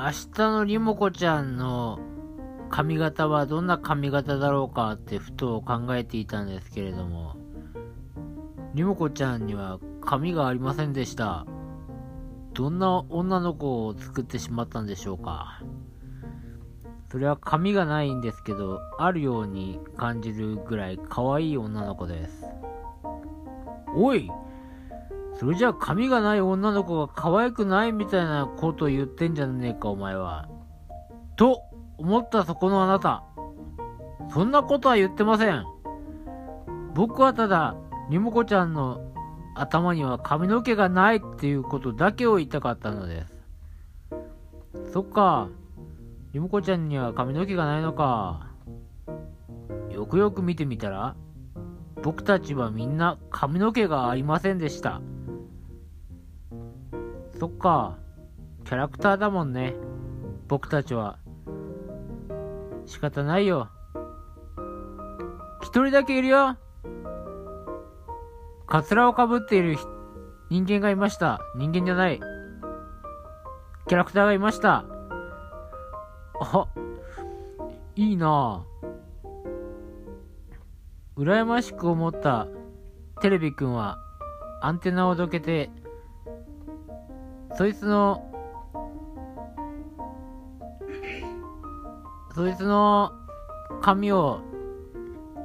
明日のりもこちゃんの髪型はどんな髪型だろうかってふと考えていたんですけれども、りもこちゃんには髪がありませんでした。どんな女の子を作ってしまったんでしょうか。それは髪がないんですけど、あるように感じるぐらい可愛い女の子です。おいそれじゃあ髪がない女の子が可愛くないみたいなこと言ってんじゃねえか、お前は。と、思ったそこのあなた。そんなことは言ってません。僕はただ、にもこちゃんの頭には髪の毛がないっていうことだけを言いたかったのです。そっか。りもこちゃんには髪の毛がないのか。よくよく見てみたら、僕たちはみんな髪の毛がありませんでした。そっか。キャラクターだもんね。僕たちは。仕方ないよ。一人だけいるよ。カツラをかぶっている人間がいました。人間じゃない。キャラクターがいました。あ、いいなぁ。羨ましく思ったテレビくんはアンテナをどけてそいつの、そいつの髪を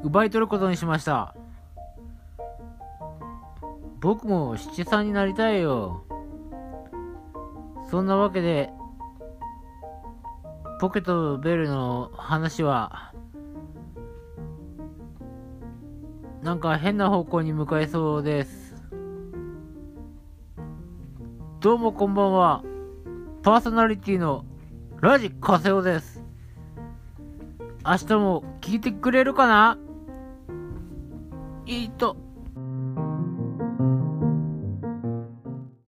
奪い取ることにしました。僕も七三になりたいよ。そんなわけで、ポケとベルの話は、なんか変な方向に向かいそうです。どうもこんばんは。パーソナリティのラジカセオです。明日も聞いてくれるかな？いいと。